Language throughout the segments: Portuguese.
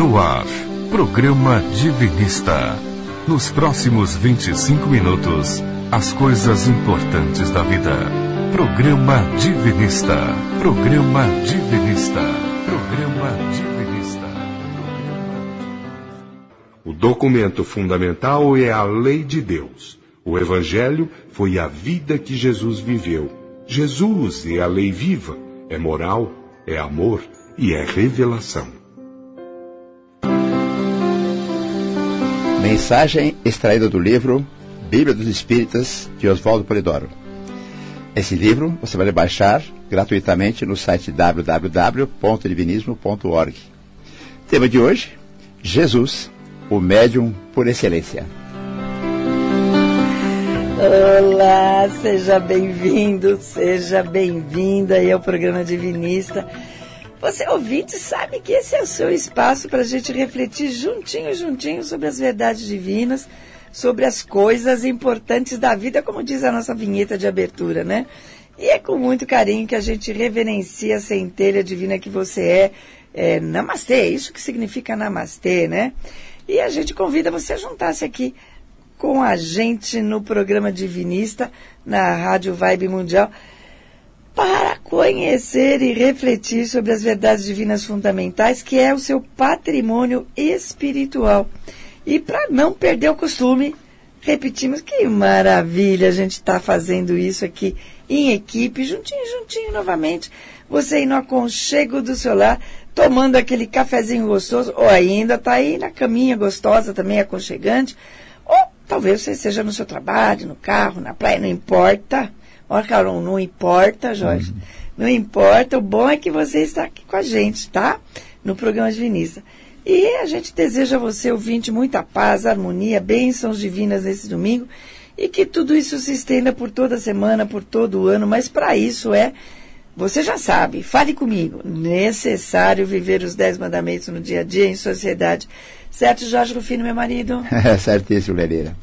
No ar, programa Divinista. Nos próximos 25 minutos, as coisas importantes da vida. Programa Divinista. Programa Divinista. Programa Divinista. O documento fundamental é a lei de Deus. O Evangelho foi a vida que Jesus viveu. Jesus é a lei viva, é moral, é amor e é revelação. Mensagem extraída do livro Bíblia dos Espíritas de Oswaldo Polidoro. Esse livro você vai baixar gratuitamente no site www.divinismo.org. Tema de hoje: Jesus, o médium por excelência. Olá, seja bem-vindo, seja bem-vinda aí ao programa Divinista. Você ouvinte sabe que esse é o seu espaço para a gente refletir juntinho, juntinho sobre as verdades divinas, sobre as coisas importantes da vida, como diz a nossa vinheta de abertura, né? E é com muito carinho que a gente reverencia a centelha divina que você é. é namastê, isso que significa namastê, né? E a gente convida você a juntar-se aqui com a gente no programa Divinista, na Rádio Vibe Mundial para conhecer e refletir sobre as verdades divinas fundamentais, que é o seu patrimônio espiritual. E para não perder o costume, repetimos que maravilha a gente está fazendo isso aqui em equipe, juntinho, juntinho novamente. Você aí no aconchego do seu lar, tomando aquele cafezinho gostoso, ou ainda está aí na caminha gostosa também, aconchegante, ou talvez você seja no seu trabalho, no carro, na praia, não importa. Olha, Carol, não importa, Jorge. Uhum. Não importa, o bom é que você está aqui com a gente, tá? No programa Divinista. E a gente deseja a você, ouvinte, muita paz, harmonia, bênçãos divinas nesse domingo e que tudo isso se estenda por toda a semana, por todo o ano, mas para isso é, você já sabe, fale comigo, necessário viver os dez mandamentos no dia a dia em sociedade. Certo, Jorge Rufino, meu marido? Certíssimo, Leneira.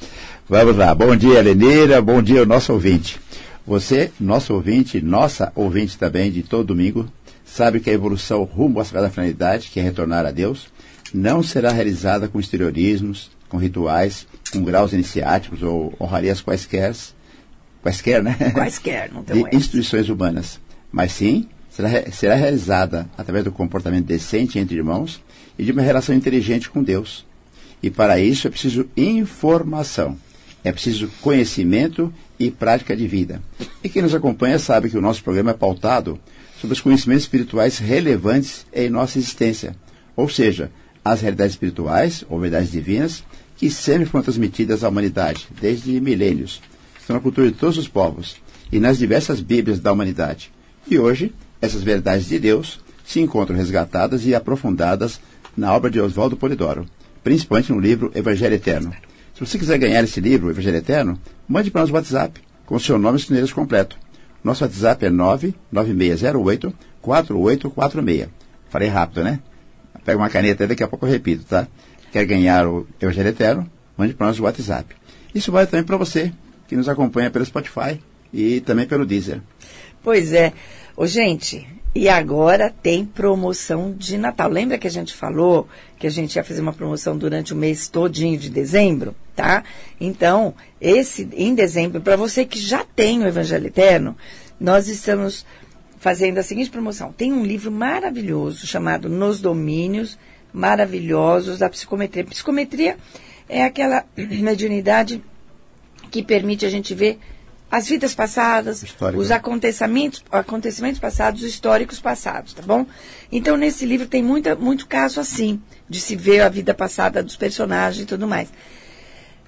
Vamos lá. Bom dia, Leneira. Bom dia, nosso ouvinte. Você, nosso ouvinte, nossa ouvinte também de todo domingo, sabe que a evolução rumo à sagrada finalidade, que é retornar a Deus, não será realizada com exteriorismos, com rituais, com graus iniciáticos ou honrarias quaisquer, quaisquer, né? Quaisquer, não tem De instituições humanas. Mas sim, será, será realizada através do comportamento decente entre irmãos e de uma relação inteligente com Deus. E para isso é preciso informação, é preciso conhecimento e prática de vida. E quem nos acompanha sabe que o nosso programa é pautado sobre os conhecimentos espirituais relevantes em nossa existência, ou seja, as realidades espirituais ou verdades divinas que sempre foram transmitidas à humanidade desde milênios. Estão na cultura de todos os povos e nas diversas Bíblias da humanidade. E hoje, essas verdades de Deus se encontram resgatadas e aprofundadas na obra de Oswaldo Polidoro, principalmente no livro Evangelho Eterno. Se você quiser ganhar esse livro, Evangelho Eterno, mande para nós o WhatsApp com o seu nome e endereço completo. Nosso WhatsApp é 99608 4846. Falei rápido, né? Pega uma caneta e daqui a pouco eu repito, tá? Quer ganhar o Evangelho Eterno? Mande para nós o WhatsApp. Isso vale também para você que nos acompanha pelo Spotify e também pelo Deezer. Pois é. Ô, gente, e agora tem promoção de Natal. Lembra que a gente falou que a gente ia fazer uma promoção durante o mês todinho de dezembro, tá? Então, esse em dezembro, para você que já tem o Evangelho Eterno, nós estamos fazendo a seguinte promoção. Tem um livro maravilhoso chamado Nos Domínios Maravilhosos da Psicometria. Psicometria é aquela mediunidade que permite a gente ver as vidas passadas, Histórico. os acontecimentos, acontecimentos passados, históricos passados, tá bom? Então, nesse livro tem muita, muito caso assim, de se ver a vida passada dos personagens e tudo mais.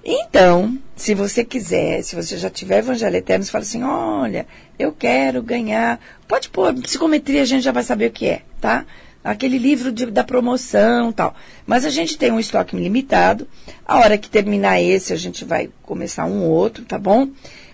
Então, se você quiser, se você já tiver Evangelho Eterno, você fala assim, olha, eu quero ganhar. Pode pôr, psicometria a gente já vai saber o que é, tá? Aquele livro de, da promoção tal. Mas a gente tem um estoque limitado. A hora que terminar esse, a gente vai começar um outro, tá bom?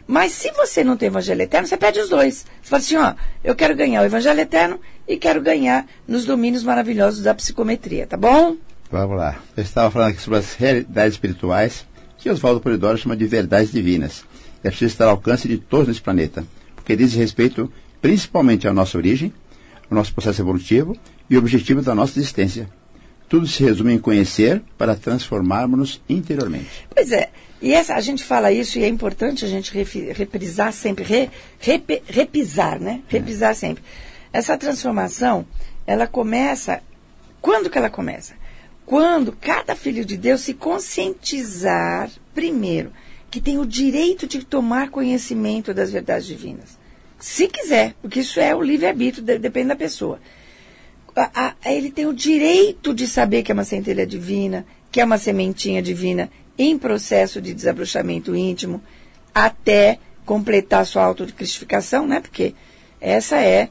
Mas se você não tem Evangelho Eterno, você pede os dois. Você fala assim, ó, eu quero ganhar o Evangelho Eterno e quero ganhar nos domínios maravilhosos da psicometria, tá bom? Vamos lá. Eu estava falando aqui sobre as realidades espirituais, que Oswaldo Polidoro chama de verdades divinas. E é preciso estar ao alcance de todos nesse planeta, porque diz respeito principalmente à nossa origem, ao nosso processo evolutivo e o objetivo da nossa existência. Tudo se resume em conhecer para transformarmos-nos interiormente. Pois é. E essa, a gente fala isso e é importante a gente refi- reprisar sempre, re- repe- repisar, né? Repisar sempre. Essa transformação, ela começa. Quando que ela começa? Quando cada filho de Deus se conscientizar, primeiro, que tem o direito de tomar conhecimento das verdades divinas. Se quiser, porque isso é o livre-arbítrio, de- depende da pessoa a- a- ele tem o direito de saber que é uma centelha divina, que é uma sementinha divina em processo de desabrochamento íntimo, até completar sua autocristificação, né? Porque essa é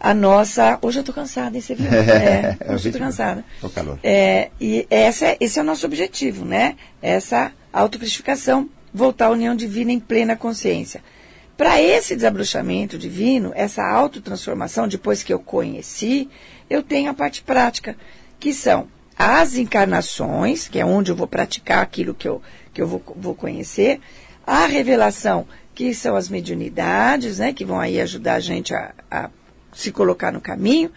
a nossa. Hoje eu estou cansada, hein? Você viu? É, É hoje eu estou ritmo. cansada. O calor. É, e essa, é- esse é o nosso objetivo, né? Essa autocristificação, voltar à união divina em plena consciência. Para esse desabrochamento divino, essa autotransformação, depois que eu conheci, eu tenho a parte prática, que são as encarnações, que é onde eu vou praticar aquilo que eu, que eu vou, vou conhecer, a revelação, que são as mediunidades, né, que vão aí ajudar a gente a, a se colocar no caminho,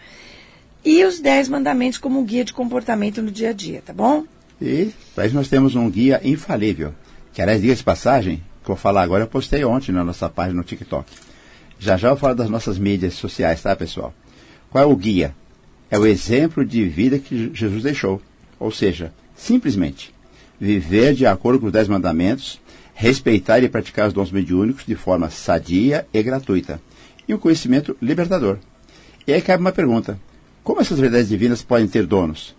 e os dez mandamentos como um guia de comportamento no dia a dia, tá bom? E para isso nós temos um guia infalível. Que, aliás, diga-se de passagem, que eu vou falar agora, eu postei ontem na nossa página no TikTok. Já já eu falo das nossas mídias sociais, tá, pessoal? Qual é o guia? É o exemplo de vida que Jesus deixou. Ou seja, simplesmente, viver de acordo com os dez mandamentos, respeitar e praticar os dons mediúnicos de forma sadia e gratuita. E um conhecimento libertador. E aí cabe uma pergunta. Como essas verdades divinas podem ter donos?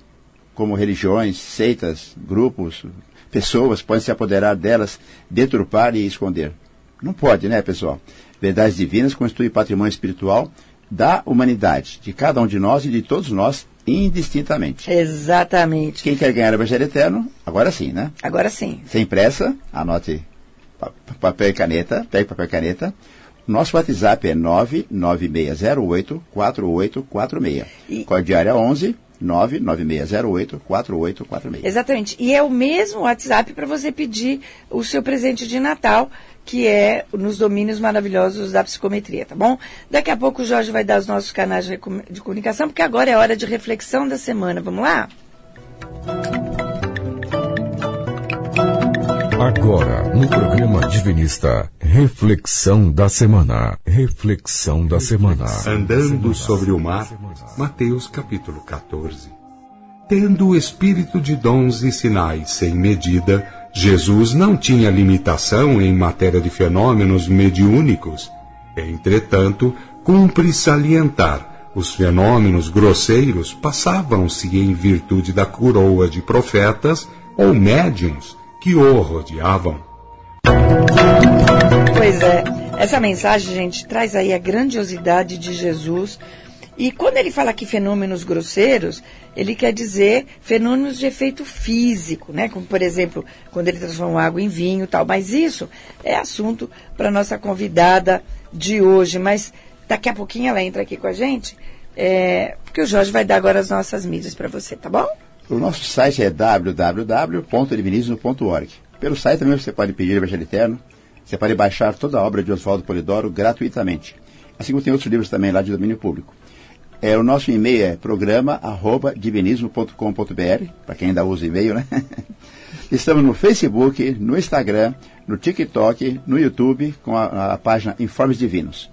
como religiões, seitas, grupos, pessoas podem se apoderar delas, deturpar e esconder. Não pode, né, pessoal? Verdades divinas constituem patrimônio espiritual da humanidade, de cada um de nós e de todos nós, indistintamente. Exatamente. Quem quer ganhar o Evangelho Eterno, agora sim, né? Agora sim. Sem pressa, anote pa- papel e caneta, pegue papel e caneta. Nosso WhatsApp é 99608-4846. E- Código diário é 11 99608-4846. Exatamente. E é o mesmo WhatsApp para você pedir o seu presente de Natal, que é nos domínios maravilhosos da psicometria, tá bom? Daqui a pouco o Jorge vai dar os nossos canais de comunicação, porque agora é hora de reflexão da semana. Vamos lá? Agora, no programa Divinista, reflexão da semana. Reflexão da semana. Andando sobre o mar, Mateus capítulo 14. Tendo o espírito de dons e sinais sem medida, Jesus não tinha limitação em matéria de fenômenos mediúnicos. Entretanto, cumpre salientar, os fenômenos grosseiros passavam-se em virtude da coroa de profetas ou médiums que o rodeavam. Pois é, essa mensagem, gente, traz aí a grandiosidade de Jesus. E quando ele fala aqui fenômenos grosseiros, ele quer dizer fenômenos de efeito físico, né? Como, por exemplo, quando ele transforma água em vinho e tal. Mas isso é assunto para nossa convidada de hoje. Mas daqui a pouquinho ela entra aqui com a gente, é, porque o Jorge vai dar agora as nossas mídias para você, tá bom? O nosso site é www.divinismo.org. Pelo site também você pode pedir o Evangelho Eterno. Você pode baixar toda a obra de Oswaldo Polidoro gratuitamente. Assim como tem outros livros também lá de domínio público. É, o nosso e-mail é programa.divinismo.com.br, para quem ainda usa e-mail, né? Estamos no Facebook, no Instagram, no TikTok, no YouTube, com a, a página Informes Divinos.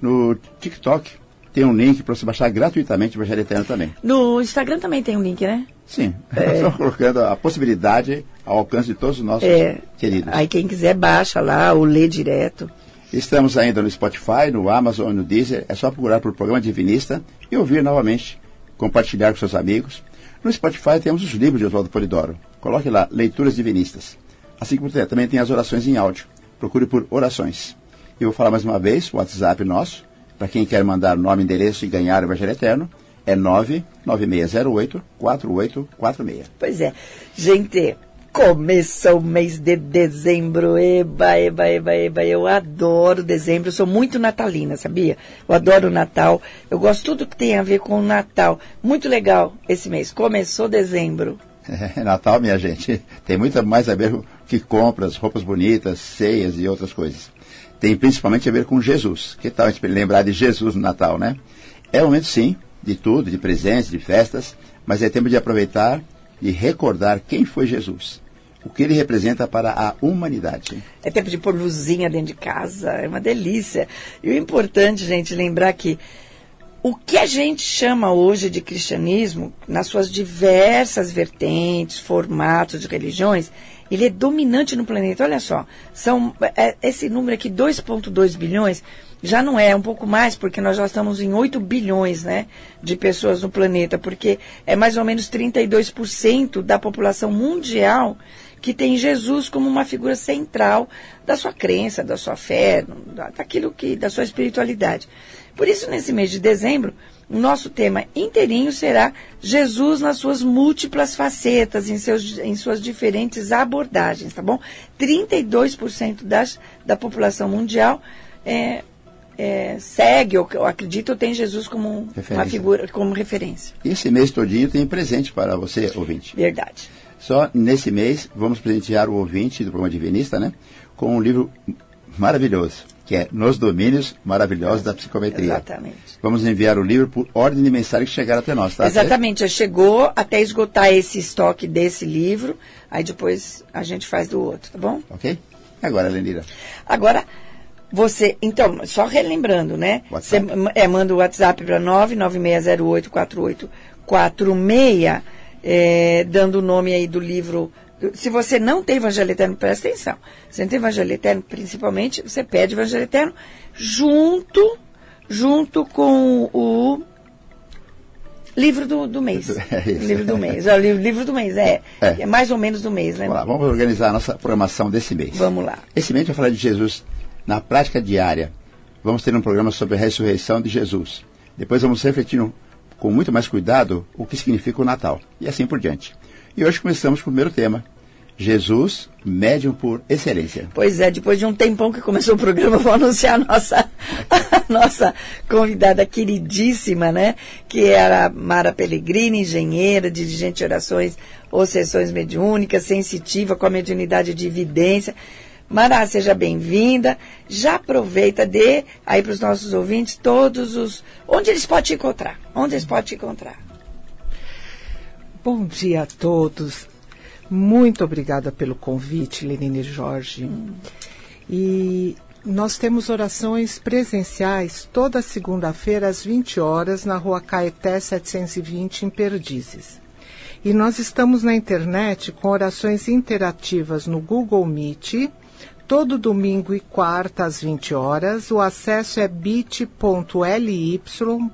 No TikTok tem um link para você baixar gratuitamente o Evangelho Eterno também. No Instagram também tem um link, né? Sim, estamos colocando a possibilidade ao alcance de todos os nossos É. queridos. Aí quem quiser baixa lá ou lê direto. Estamos ainda no Spotify, no Amazon, no Deezer. É só procurar por Programa Divinista e ouvir novamente. Compartilhar com seus amigos. No Spotify temos os livros de Oswaldo Polidoro. Coloque lá, Leituras Divinistas. Assim como também tem as orações em áudio. Procure por orações. E vou falar mais uma vez, o WhatsApp nosso, para quem quer mandar nome, endereço e ganhar o Evangelho Eterno, é 99608-4846. Pois é. Gente, começou o mês de dezembro. Eba, eba, eba, eba. Eu adoro dezembro. Eu sou muito natalina, sabia? Eu adoro o Natal. Eu gosto tudo que tem a ver com o Natal. Muito legal esse mês. Começou dezembro. É, Natal, minha gente, tem muito mais a ver que compras, roupas bonitas, ceias e outras coisas. Tem principalmente a ver com Jesus. Que tal a gente lembrar de Jesus no Natal, né? É o momento, sim, de tudo, de presentes, de festas, mas é tempo de aproveitar e recordar quem foi Jesus. O que ele representa para a humanidade. É tempo de pôr luzinha dentro de casa, é uma delícia. E o importante, gente, lembrar que o que a gente chama hoje de cristianismo, nas suas diversas vertentes, formatos de religiões, ele é dominante no planeta. Olha só, são é, esse número aqui, 2,2 bilhões, já não é, um pouco mais, porque nós já estamos em 8 bilhões né, de pessoas no planeta, porque é mais ou menos 32% da população mundial que tem Jesus como uma figura central da sua crença, da sua fé, daquilo que, da sua espiritualidade. Por isso, nesse mês de dezembro, o nosso tema inteirinho será Jesus nas suas múltiplas facetas, em, seus, em suas diferentes abordagens, tá bom? 32% das, da população mundial é, é, segue ou, ou acredita ou tem Jesus como referência. uma figura, como referência. Esse mês todinho tem presente para você, ouvinte. Verdade. Só nesse mês vamos presentear o ouvinte do programa Divinista, né? Com um livro maravilhoso, que é Nos Domínios Maravilhosos da Psicometria. Exatamente. Vamos enviar o livro por ordem de mensagem que chegar até nós, tá? Exatamente. Chegou até esgotar esse estoque desse livro, aí depois a gente faz do outro, tá bom? Ok? Agora, Lenira. Agora, você, então, só relembrando, né? Você é, manda o WhatsApp para 996084846 é, dando o nome aí do livro. Se você não tem Evangelho Eterno, presta atenção. Se não tem Evangelho Eterno, principalmente, você pede Evangelho Eterno junto, junto com o livro do, do mês. É isso. Livro do mês. É, livro, livro do mês, é, é. é. mais ou menos do mês, né? Vamos lá, vamos organizar a nossa programação desse mês. Vamos lá. Esse mês a gente vai falar de Jesus na prática diária. Vamos ter um programa sobre a ressurreição de Jesus. Depois vamos refletir um, com muito mais cuidado o que significa o Natal. E assim por diante. E hoje começamos com o primeiro tema. Jesus, médium por excelência. Pois é, depois de um tempão que começou o programa, vou anunciar a nossa, a nossa convidada queridíssima, né? Que era Mara Pellegrini, engenheira, dirigente de orações ou sessões mediúnicas, sensitiva com a mediunidade de evidência. Mara, seja bem-vinda. Já aproveita, dê aí para os nossos ouvintes todos os. Onde eles podem te encontrar? Onde eles podem te encontrar? Bom dia a todos. Muito obrigada pelo convite, Lenine Jorge. Hum. E nós temos orações presenciais toda segunda-feira às 20 horas na Rua Caeté 720 em Perdizes. E nós estamos na internet com orações interativas no Google Meet todo domingo e quarta às 20 horas. O acesso é bit.ly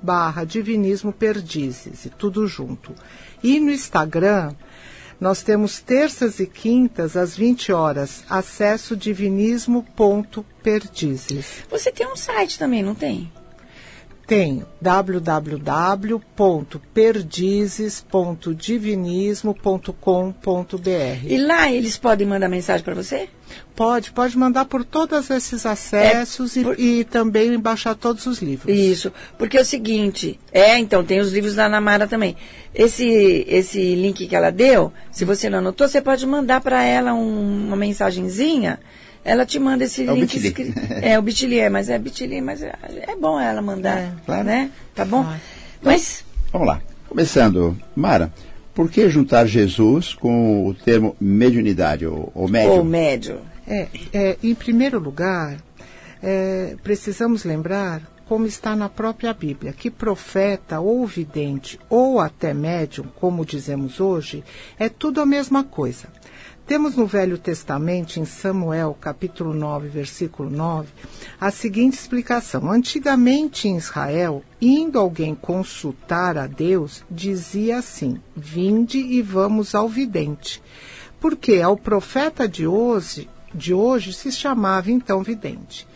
barra divinismo perdizes, e tudo junto. E no Instagram, nós temos terças e quintas às 20 horas, acesso divinismo.perdizes. Você tem um site também, não tem? Tenho www.perdizes.divinismo.com.br. E lá eles podem mandar mensagem para você? Pode, pode mandar por todos esses acessos é, por... e, e, também baixar todos os livros. Isso, porque é o seguinte, é, então, tem os livros da Namara também. Esse, esse link que ela deu, se você não anotou, você pode mandar para ela um, uma mensagenzinha ela te manda esse é link. escrito. é, o Bitly é, mas é Bitly, mas é, é bom ela mandar, é, claro. né? Tá bom? Claro. Mas... Vamos lá. Começando, Mara, por que juntar Jesus com o termo mediunidade ou, ou médio? Ou médio. É, é, em primeiro lugar, é, precisamos lembrar como está na própria Bíblia, que profeta ou vidente ou até médium, como dizemos hoje, é tudo a mesma coisa. Temos no Velho Testamento, em Samuel, capítulo 9, versículo 9, a seguinte explicação. Antigamente em Israel, indo alguém consultar a Deus, dizia assim: Vinde e vamos ao vidente. Porque ao profeta de hoje, de hoje se chamava então vidente.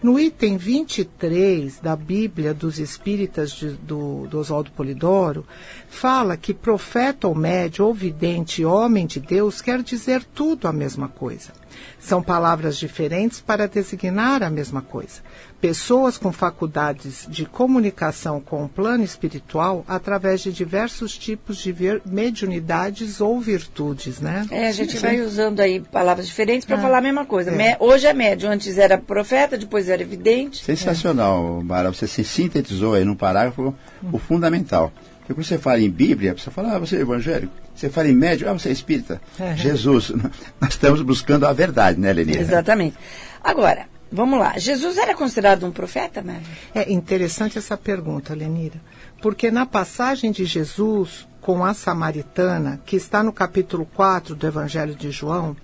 No item 23 da Bíblia dos Espíritas de, do, do Oswaldo Polidoro, fala que profeta ou médio ou vidente homem de Deus quer dizer tudo a mesma coisa. São palavras diferentes para designar a mesma coisa. Pessoas com faculdades de comunicação com o plano espiritual através de diversos tipos de mediunidades ou virtudes, né? É, a gente sim, vai sim. usando aí palavras diferentes para é. falar a mesma coisa. É. Hoje é médio, antes era profeta, depois era evidente. Sensacional, é. Mara. Você se sintetizou aí num parágrafo hum. o fundamental. Porque quando você fala em Bíblia, você fala, ah, você é evangélico. Você fala em médio, ah, você é espírita. É. Jesus, nós estamos buscando a verdade, né, Lenira? Exatamente. Agora, vamos lá. Jesus era considerado um profeta, né? É interessante essa pergunta, Lenira. Porque na passagem de Jesus com a samaritana, que está no capítulo 4 do Evangelho de João,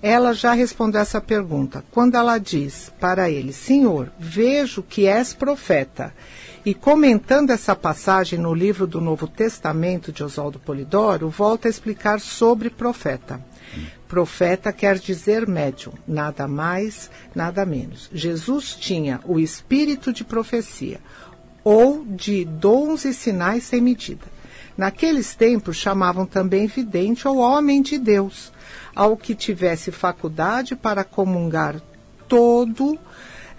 ela já respondeu essa pergunta. Quando ela diz para ele: Senhor, vejo que és profeta. E comentando essa passagem no livro do Novo Testamento de Oswaldo Polidoro, volta a explicar sobre profeta. Profeta quer dizer médium, nada mais, nada menos. Jesus tinha o espírito de profecia, ou de dons e sinais sem medida. Naqueles tempos chamavam também vidente ou homem de Deus ao que tivesse faculdade para comungar todo,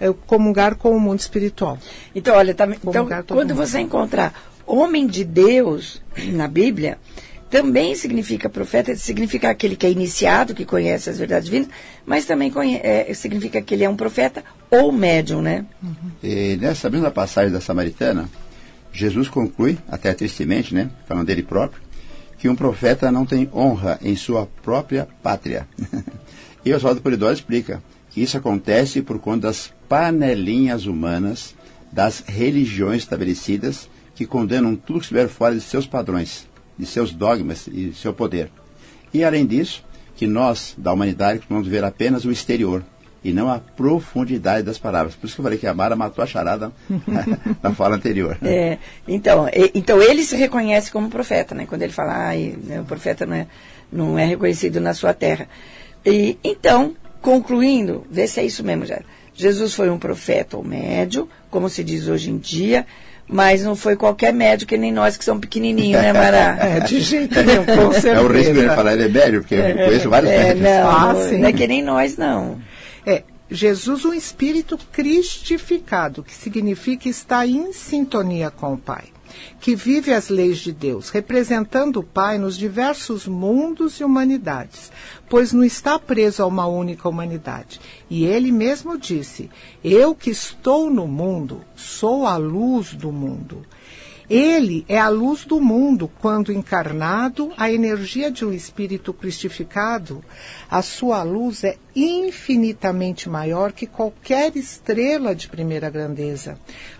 é, comungar com o mundo espiritual. Então, olha, tá, então, quando mundo. você encontrar homem de Deus na Bíblia, também significa profeta, significa aquele que é iniciado, que conhece as verdades divinas, mas também é, significa que ele é um profeta ou médium, né? Uhum. E nessa mesma passagem da Samaritana, Jesus conclui, até tristemente, né, falando dele próprio, que um profeta não tem honra em sua própria pátria. e Oswaldo Polidoro explica isso acontece por conta das panelinhas humanas, das religiões estabelecidas que condenam tudo que estiver fora de seus padrões, de seus dogmas e de seu poder. E além disso, que nós, da humanidade, vamos ver apenas o exterior, e não a profundidade das palavras. Por isso que eu falei que a Mara matou a charada na fala anterior. É, então, e, então ele se reconhece como profeta, né? Quando ele fala, ah, o profeta não é, não é reconhecido na sua terra. E, então, concluindo, vê se é isso mesmo, já. Jesus foi um profeta ou médio, como se diz hoje em dia, mas não foi qualquer médio que nem nós que somos pequenininhos, né, Mara? é, de jeito nenhum, com certeza. É o risco de falar ele é médio, porque eu conheço vários é, médios. Não, ah, não, não é que nem nós, não. É, Jesus, um espírito cristificado, que significa estar em sintonia com o Pai, que vive as leis de Deus, representando o Pai nos diversos mundos e humanidades, pois não está preso a uma única humanidade. E ele mesmo disse: Eu que estou no mundo, sou a luz do mundo. Ele é a luz do mundo quando encarnado, a energia de um espírito cristificado, a sua luz é infinitamente maior que qualquer estrela de primeira grandeza,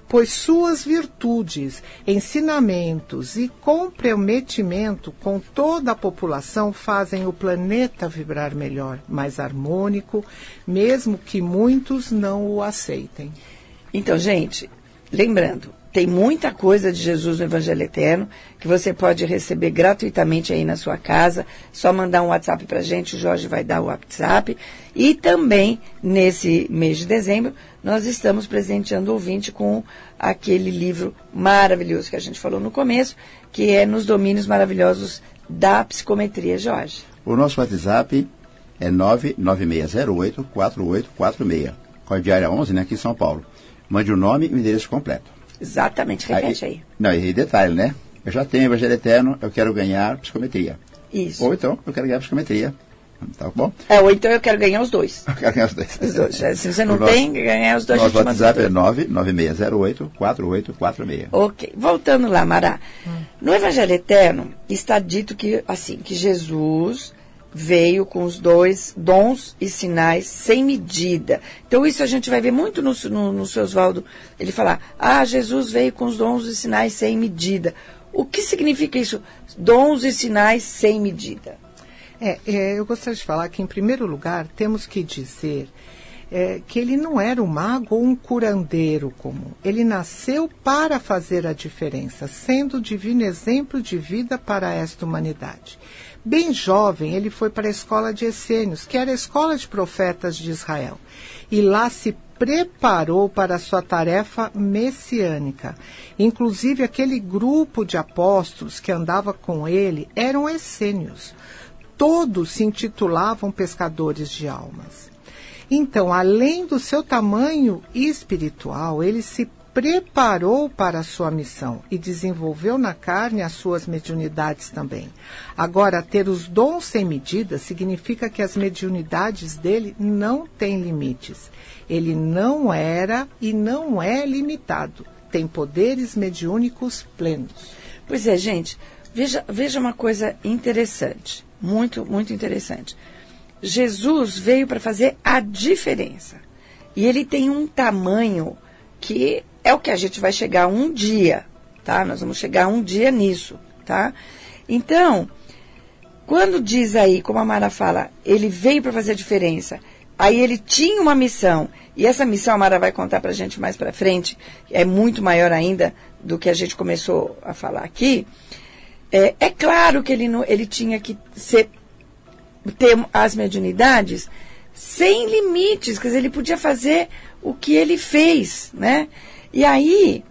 pois suas virtudes, ensinamentos e comprometimento com toda a população fazem o planeta vibrar melhor, mais harmônico, mesmo que muitos não o aceitem. Então, gente, lembrando, tem muita coisa de Jesus no Evangelho Eterno que você pode receber gratuitamente aí na sua casa. Só mandar um WhatsApp para a gente, o Jorge vai dar o WhatsApp. E também, nesse mês de dezembro, nós estamos presenteando o ouvinte com aquele livro maravilhoso que a gente falou no começo, que é Nos Domínios Maravilhosos da Psicometria, Jorge. O nosso WhatsApp é 99608-4846. Cordiária 11, né, aqui em São Paulo. Mande o nome e o endereço completo. Exatamente, repete aí. aí. Não, e detalhe, né? Eu já tenho Evangelho Eterno, eu quero ganhar psicometria. Isso. Ou então, eu quero ganhar psicometria. Tá bom? É, ou então eu quero ganhar os dois. Eu quero ganhar os dois. Os dois. É, se você não tem, nosso, ganhar os dois. Nosso WhatsApp é 99608-4846. Ok. Voltando lá, Mará. Hum. No Evangelho Eterno está dito que, assim, que Jesus veio com os dois dons e sinais sem medida. Então, isso a gente vai ver muito no, no, no seu Oswaldo, ele falar, ah, Jesus veio com os dons e sinais sem medida. O que significa isso? Dons e sinais sem medida. É, é, eu gostaria de falar que, em primeiro lugar, temos que dizer é, que ele não era um mago ou um curandeiro comum. Ele nasceu para fazer a diferença, sendo o divino exemplo de vida para esta humanidade. Bem jovem, ele foi para a escola de Essênios, que era a escola de profetas de Israel, e lá se preparou para a sua tarefa messiânica. Inclusive, aquele grupo de apóstolos que andava com ele eram essênios. Todos se intitulavam pescadores de almas. Então, além do seu tamanho espiritual, ele se preparou para a sua missão e desenvolveu na carne as suas mediunidades também. Agora, ter os dons sem medida significa que as mediunidades dele não têm limites. Ele não era e não é limitado. Tem poderes mediúnicos plenos. Pois é, gente, veja, veja uma coisa interessante, muito, muito interessante. Jesus veio para fazer a diferença. E ele tem um tamanho que é o que a gente vai chegar um dia, tá? Nós vamos chegar um dia nisso, tá? Então, quando diz aí, como a Mara fala, ele veio para fazer a diferença, aí ele tinha uma missão, e essa missão a Mara vai contar para a gente mais para frente, é muito maior ainda do que a gente começou a falar aqui. É, é claro que ele, não, ele tinha que ser, ter as mediunidades sem limites, quer dizer, ele podia fazer o que ele fez, né? E aí,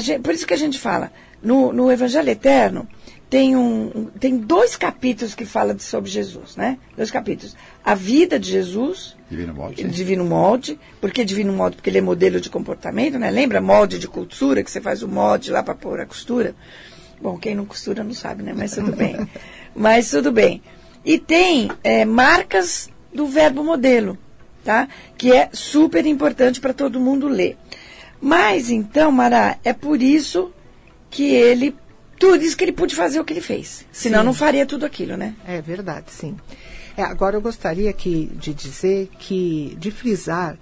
gente, por isso que a gente fala, no, no Evangelho Eterno, tem, um, tem dois capítulos que falam sobre Jesus, né? Dois capítulos. A vida de Jesus. Divino molde. Divino molde. Por que divino molde? Porque ele é modelo de comportamento, né? Lembra molde de costura, que você faz o molde lá para pôr a costura? Bom, quem não costura não sabe, né? Mas tudo bem. Mas tudo bem. E tem é, marcas do verbo modelo, tá? Que é super importante para todo mundo ler. Mas então, Mará, é por isso que ele tudo isso que ele pôde fazer o que ele fez. Senão sim. não faria tudo aquilo, né? É verdade, sim. É, agora eu gostaria aqui de dizer que, de frisar,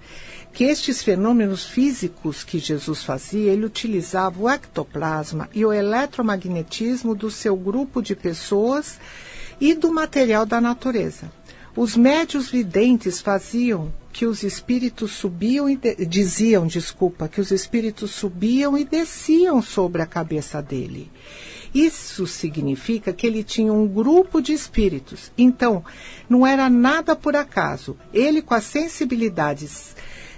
que estes fenômenos físicos que Jesus fazia, ele utilizava o ectoplasma e o eletromagnetismo do seu grupo de pessoas e do material da natureza. Os médios videntes faziam que os espíritos subiam e de, diziam, desculpa, que os espíritos subiam e desciam sobre a cabeça dele. Isso significa que ele tinha um grupo de espíritos. Então, não era nada por acaso. Ele, com as sensibilidades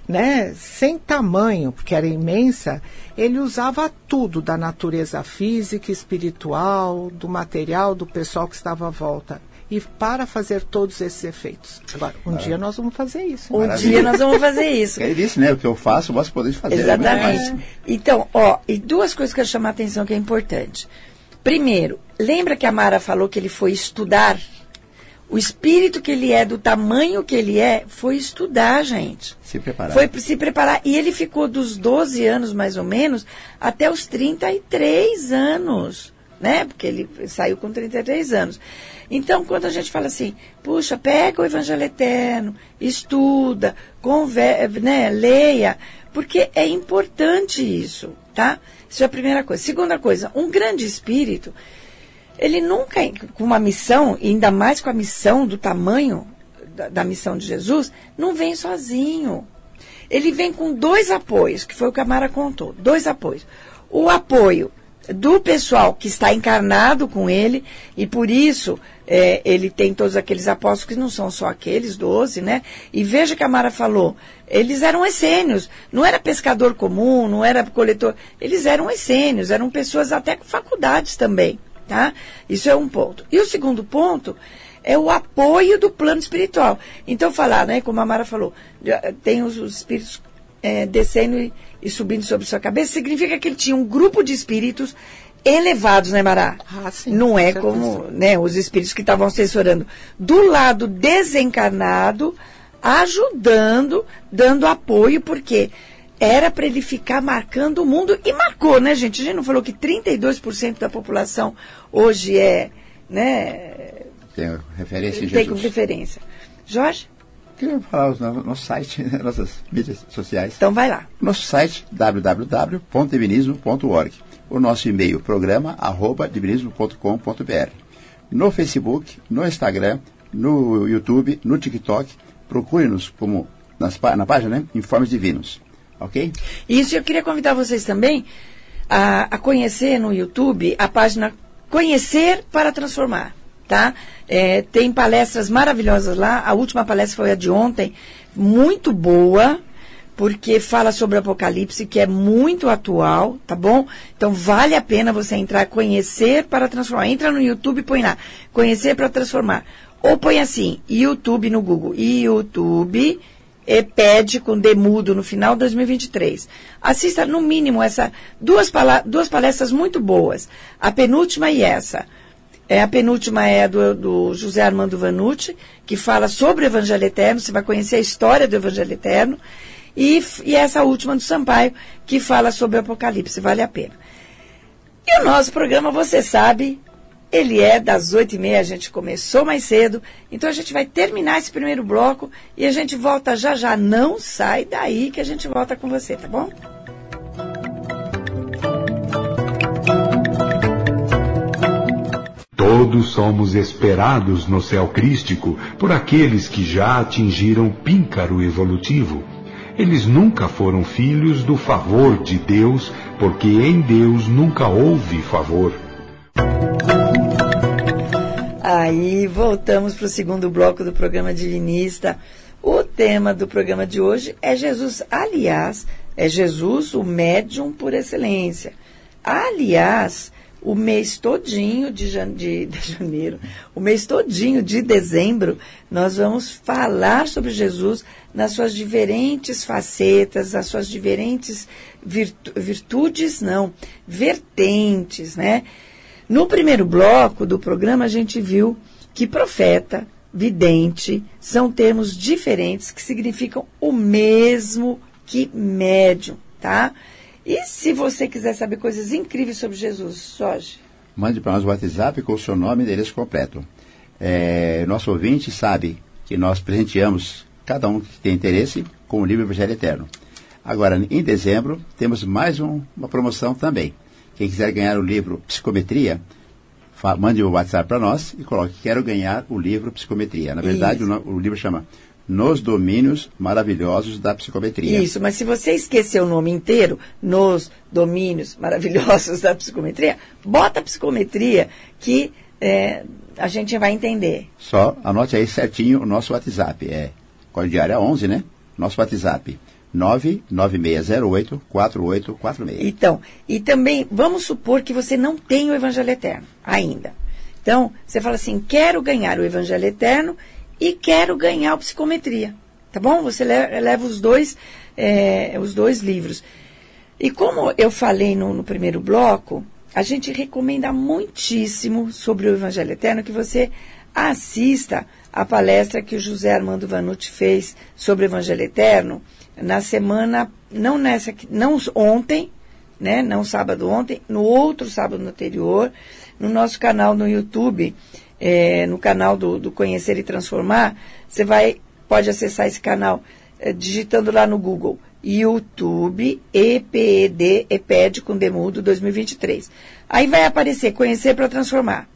né, sem tamanho, porque era imensa, ele usava tudo da natureza física, espiritual, do material, do pessoal que estava à volta e para fazer todos esses efeitos. Agora, um dia nós vamos fazer isso. Um Maravilha. dia nós vamos fazer isso. É isso, né? O que eu faço, você poder fazer. Né? Exatamente. Né? Então, ó, e duas coisas que eu chamo a atenção que é importante. Primeiro, lembra que a Mara falou que ele foi estudar? O espírito que ele é, do tamanho que ele é, foi estudar, gente. Se preparar. Foi se preparar. E ele ficou dos 12 anos, mais ou menos, até os 33 anos. Né? Porque ele saiu com 33 anos. Então, quando a gente fala assim, puxa, pega o Evangelho Eterno, estuda, conver, né, leia, porque é importante isso, tá? Isso é a primeira coisa. Segunda coisa, um grande espírito, ele nunca, com uma missão, e ainda mais com a missão do tamanho da, da missão de Jesus, não vem sozinho. Ele vem com dois apoios, que foi o que a Mara contou, dois apoios. O apoio do pessoal que está encarnado com ele, e por isso é, ele tem todos aqueles apóstolos que não são só aqueles, doze, né? E veja que a Mara falou, eles eram essênios, não era pescador comum, não era coletor, eles eram essênios, eram pessoas até com faculdades também, tá? Isso é um ponto. E o segundo ponto é o apoio do plano espiritual. Então, falar, né, como a Mara falou, tem os, os espíritos é, descendo e, e, subindo sobre sua cabeça, significa que ele tinha um grupo de espíritos elevados, né, Mará? Ah, sim, Não é como né, os espíritos que estavam assessorando. Do lado desencarnado, ajudando, dando apoio, porque era para ele ficar marcando o mundo. E marcou, né, gente? A gente não falou que 32% da população hoje é. Né, tem referência em Jesus. Tem como referência. Jorge? Queria falar no nosso site, nossas mídias sociais. Então vai lá. Nosso site www.divinismo.org. O nosso e-mail programa arroba divinismo.com.br. No Facebook, no Instagram, no YouTube, no TikTok. Procure-nos como nas, na página, né? Informes Divinos. Ok? Isso, eu queria convidar vocês também a, a conhecer no YouTube a página Conhecer para Transformar tá? É, tem palestras maravilhosas lá. A última palestra foi a de ontem, muito boa, porque fala sobre o Apocalipse, que é muito atual, tá bom? Então vale a pena você entrar, conhecer para transformar. Entra no YouTube e põe lá, conhecer para transformar. Ou põe assim, YouTube no Google, YouTube pede com demudo no final de 2023. Assista no mínimo essa duas, duas palestras muito boas, a penúltima e essa. É, a penúltima é do, do José Armando Vanucci, que fala sobre o Evangelho Eterno, você vai conhecer a história do Evangelho Eterno. E, e essa última do Sampaio, que fala sobre o Apocalipse, vale a pena. E o nosso programa, você sabe, ele é das oito e meia, a gente começou mais cedo, então a gente vai terminar esse primeiro bloco e a gente volta já já. Não sai daí que a gente volta com você, tá bom? Todos somos esperados no céu crístico por aqueles que já atingiram píncaro evolutivo. Eles nunca foram filhos do favor de Deus, porque em Deus nunca houve favor. Aí voltamos para o segundo bloco do programa Divinista. O tema do programa de hoje é Jesus. Aliás, é Jesus o médium por excelência. Aliás, o mês todinho de, de, de, janeiro, o mês todinho de dezembro, nós vamos falar sobre Jesus nas suas diferentes facetas, as suas diferentes virtu, virtudes, não, vertentes, né? No primeiro bloco do programa, a gente viu que profeta, vidente, são termos diferentes que significam o mesmo que médium, tá? E se você quiser saber coisas incríveis sobre Jesus, Jorge? Mande para nós o WhatsApp com o seu nome e endereço completo. É, nosso ouvinte sabe que nós presenteamos cada um que tem interesse com o livro Evangelho Eterno. Agora, em dezembro, temos mais um, uma promoção também. Quem quiser ganhar o livro Psicometria, mande o WhatsApp para nós e coloque Quero ganhar o livro Psicometria. Na verdade, o, o livro chama nos domínios maravilhosos da psicometria. Isso, mas se você esquecer o nome inteiro, nos domínios maravilhosos da psicometria, bota psicometria que é, a gente vai entender. Só anote aí certinho o nosso WhatsApp. É código diário 11, né? Nosso WhatsApp. 99608-4846. Então, e também, vamos supor que você não tem o Evangelho Eterno ainda. Então, você fala assim, quero ganhar o Evangelho Eterno e quero ganhar o psicometria. Tá bom? Você leva os dois, é, os dois livros. E como eu falei no, no, primeiro bloco, a gente recomenda muitíssimo sobre o Evangelho Eterno que você assista a palestra que o José Armando Vanucci fez sobre o Evangelho Eterno na semana, não nessa, não ontem, né, não sábado ontem, no outro sábado anterior, no nosso canal no YouTube é, no canal do, do, Conhecer e Transformar, você vai, pode acessar esse canal é, digitando lá no Google YouTube EPED, EPED com Demudo 2023. Aí vai aparecer Conhecer para Transformar.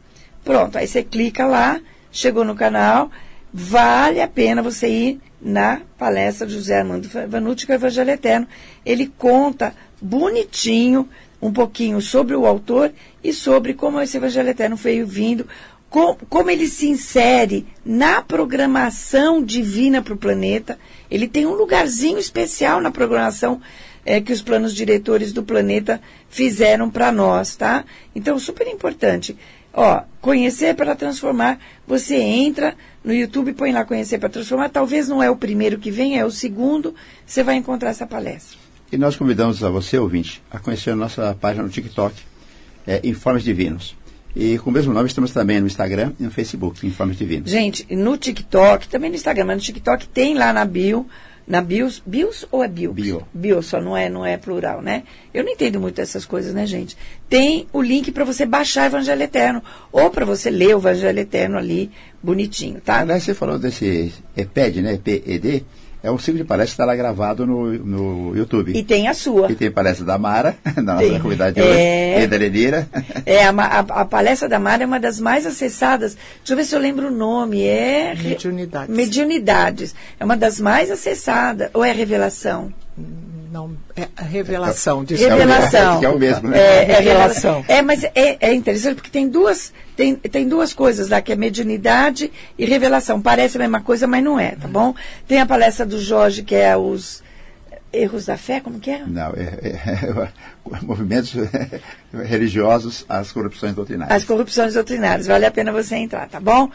Pronto, aí você clica lá, chegou no canal, vale a pena você ir na palestra de José Armando Vanucci, que é o Evangelho Eterno. Ele conta bonitinho um pouquinho sobre o autor e sobre como esse Evangelho Eterno veio vindo, com, como ele se insere na programação divina para o planeta. Ele tem um lugarzinho especial na programação é, que os planos diretores do planeta fizeram para nós, tá? Então, super importante. Ó, conhecer para transformar. Você entra no YouTube, põe lá conhecer para transformar. Talvez não é o primeiro que vem, é o segundo. Você vai encontrar essa palestra. E nós convidamos a você, ouvinte, a conhecer a nossa página no TikTok, é, Informes Divinos. E com o mesmo nome estamos também no Instagram e no Facebook, Informes Divinos. Gente, no TikTok, também no Instagram, mas no TikTok tem lá na bio, na bios, bios ou é bio? Bio. Bio, só não é, não é plural, né? Eu não entendo muito dessas coisas, né, gente? Tem o link para você baixar o Evangelho Eterno, ou para você ler o Evangelho Eterno ali, bonitinho, tá? Aliás, você falou desse EPED, né, EPED, é um ciclo de palestra que está lá gravado no, no YouTube. E tem a sua. E tem palestra da Mara, da nossa comunidade de hoje, é... e da Lenira. É, a, a, a, palestra da Mara é uma das mais acessadas. Deixa eu ver se eu lembro o nome. É... Mediunidades. Mediunidades. É uma das mais acessadas. Ou é Revelação? Não é revelação de revelação. Que é o mesmo né? é, é revelação. É mas é, é interessante porque tem duas tem, tem duas coisas lá que é mediunidade e revelação. Parece a mesma coisa mas não é tá bom? Tem a palestra do Jorge que é os erros da fé como que é não é, é, é movimentos religiosos às corrupções doutrinárias as corrupções doutrinárias vale a pena você entrar tá bom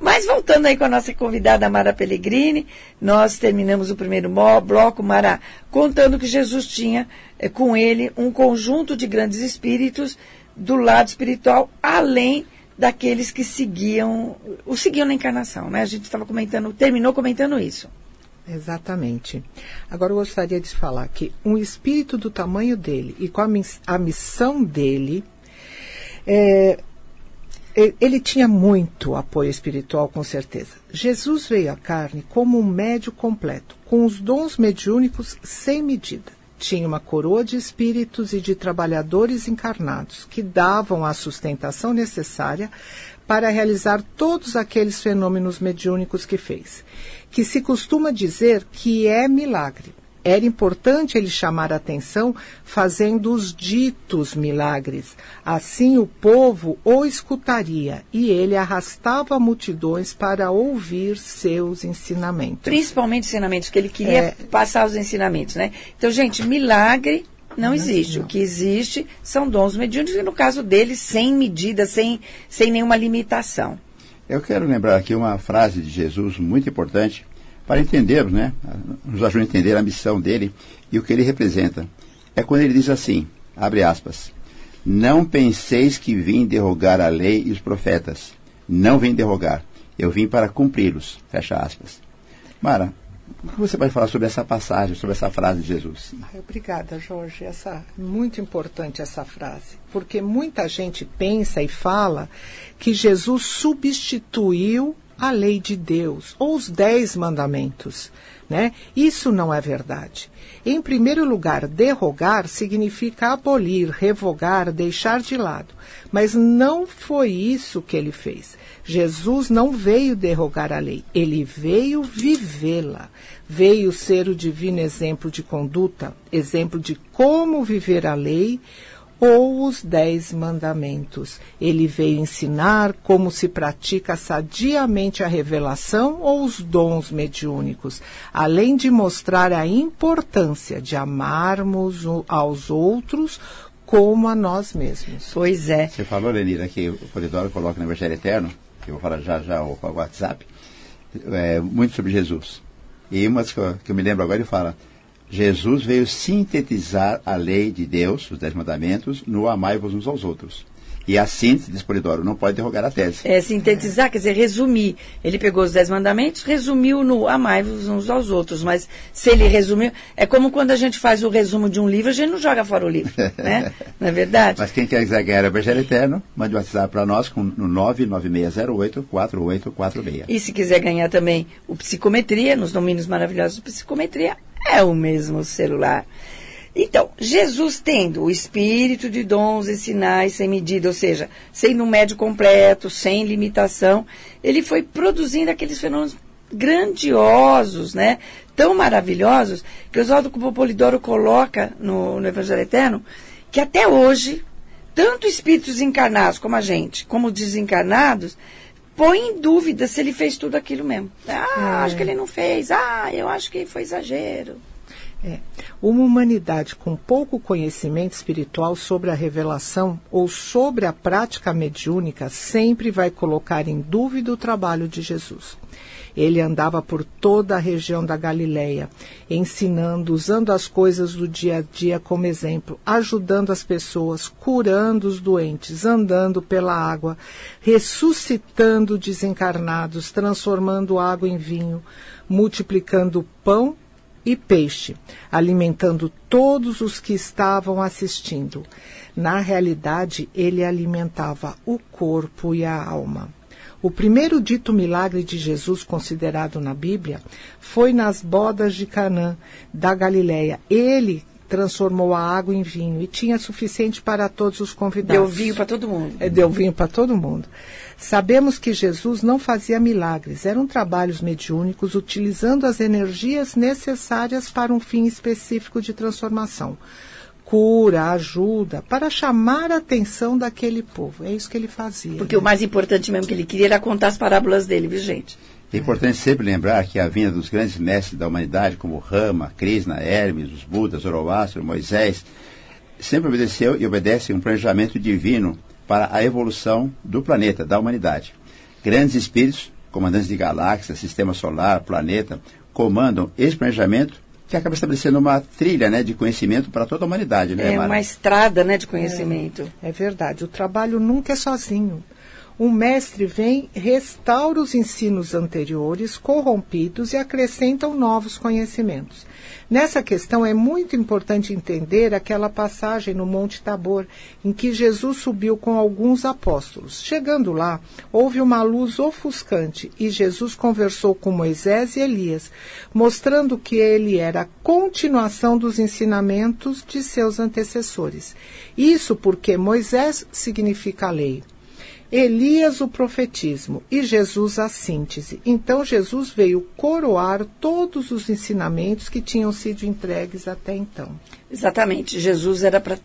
mas voltando aí com a nossa convidada Mara Pellegrini, nós terminamos o primeiro bloco, Mara, contando que Jesus tinha é, com ele um conjunto de grandes espíritos do lado espiritual, além daqueles que seguiam, o seguiam na encarnação, né? A gente estava comentando, terminou comentando isso. Exatamente. Agora eu gostaria de falar que um espírito do tamanho dele e com a, miss a missão dele É, ele tinha muito apoio espiritual, com certeza. Jesus veio à carne como um médio completo, com os dons mediúnicos sem medida. Tinha uma coroa de espíritos e de trabalhadores encarnados que davam a sustentação necessária para realizar todos aqueles fenômenos mediúnicos que fez, que se costuma dizer que é milagre era importante ele chamar a atenção fazendo os ditos milagres. Assim o povo o escutaria e ele arrastava multidões para ouvir seus ensinamentos. Principalmente ensinamentos, que ele queria é... passar os ensinamentos, né? Então, gente, milagre não, não existe. Não. O que existe são dons mediúnicos, e no caso dele, sem medida, sem, sem nenhuma limitação. Eu quero lembrar aqui uma frase de Jesus muito importante, para entendermos, né, nos ajuda a entender a missão dele e o que ele representa. É quando ele diz assim, abre aspas, não penseis que vim derrogar a lei e os profetas. Não vim derrogar, eu vim para cumpri-los. Fecha aspas. Mara, o que você pode falar sobre essa passagem, sobre essa frase de Jesus? Obrigada, Jorge. Essa, muito importante essa frase, porque muita gente pensa e fala que Jesus substituiu a lei de Deus ou os dez mandamentos. Né? Isso não é verdade. Em primeiro lugar, derrogar significa abolir, revogar, deixar de lado. Mas não foi isso que ele fez. Jesus não veio derrogar a lei, ele veio vivê-la. Veio ser o divino exemplo de conduta, exemplo de como viver a lei, ou os Dez Mandamentos. Ele veio ensinar como se pratica sadiamente a revelação ou os dons mediúnicos, além de mostrar a importância de amarmos aos outros como a nós mesmos. Pois é. Você falou, Lenira, que o Polidoro coloca no Evangelho Eterno, que eu vou falar já já o WhatsApp, é, muito sobre Jesus. E uma que eu, que eu me lembro agora, ele fala Jesus veio sintetizar a lei de Deus, os Dez Mandamentos, no amai-vos uns aos outros. E a síntese, diz Polidoro, não pode derrogar a tese. É sintetizar, quer dizer, resumir. Ele pegou os Dez Mandamentos, resumiu no amai-vos uns aos outros. Mas se ele resumiu, é como quando a gente faz o resumo de um livro, a gente não joga fora o livro, né? Não é verdade? Mas quem quiser ganhar o Evangelho Eterno, mande um WhatsApp para nós com, no 99608-4846. E se quiser ganhar também o Psicometria, nos domínios maravilhosos do Psicometria, é o mesmo celular. Então, Jesus tendo o espírito de dons e sinais sem medida, ou seja, sendo um médio completo, sem limitação, ele foi produzindo aqueles fenômenos grandiosos, né? Tão maravilhosos, que Oswaldo Polidoro coloca no, no Evangelho Eterno, que até hoje, tanto espíritos encarnados como a gente, como desencarnados, põe em dúvida se ele fez tudo aquilo mesmo. Ah, é. acho que ele não fez. Ah, eu acho que foi exagero. É. Uma humanidade com pouco conhecimento espiritual sobre a revelação ou sobre a prática mediúnica sempre vai colocar em dúvida o trabalho de Jesus. Ele andava por toda a região da Galileia, ensinando, usando as coisas do dia a dia como exemplo, ajudando as pessoas, curando os doentes, andando pela água, ressuscitando desencarnados, transformando água em vinho, multiplicando pão e peixe, alimentando todos os que estavam assistindo. Na realidade, ele alimentava o corpo e a alma. O primeiro dito milagre de Jesus considerado na Bíblia foi nas bodas de Canaã, da Galileia. Ele transformou a água em vinho e tinha suficiente para todos os convidados. Deu vinho para todo mundo. É, deu vinho para todo mundo. Sabemos que Jesus não fazia milagres, eram trabalhos mediúnicos utilizando as energias necessárias para um fim específico de transformação. Cura, ajuda, para chamar a atenção daquele povo. É isso que ele fazia. Porque né? o mais importante mesmo que ele queria era contar as parábolas dele, viu, gente? É importante sempre lembrar que a vinda dos grandes mestres da humanidade, como Rama, Krishna, Hermes, os Budas, Zoroastro, Moisés, sempre obedeceu e obedece um planejamento divino para a evolução do planeta, da humanidade. Grandes espíritos, comandantes de galáxias, sistema solar, planeta, comandam esse planejamento que acaba estabelecendo uma trilha né, de conhecimento para toda a humanidade. Né, é Mara? uma estrada né, de conhecimento. É, é verdade. O trabalho nunca é sozinho. o mestre vem, restaura os ensinos anteriores, corrompidos, e acrescentam novos conhecimentos. Nessa questão é muito importante entender aquela passagem no Monte Tabor, em que Jesus subiu com alguns apóstolos. Chegando lá, houve uma luz ofuscante e Jesus conversou com Moisés e Elias, mostrando que ele era a continuação dos ensinamentos de seus antecessores. Isso porque Moisés significa lei. Elias o profetismo e Jesus a síntese. Então Jesus veio coroar todos os ensinamentos que tinham sido entregues até então. Exatamente. Jesus era para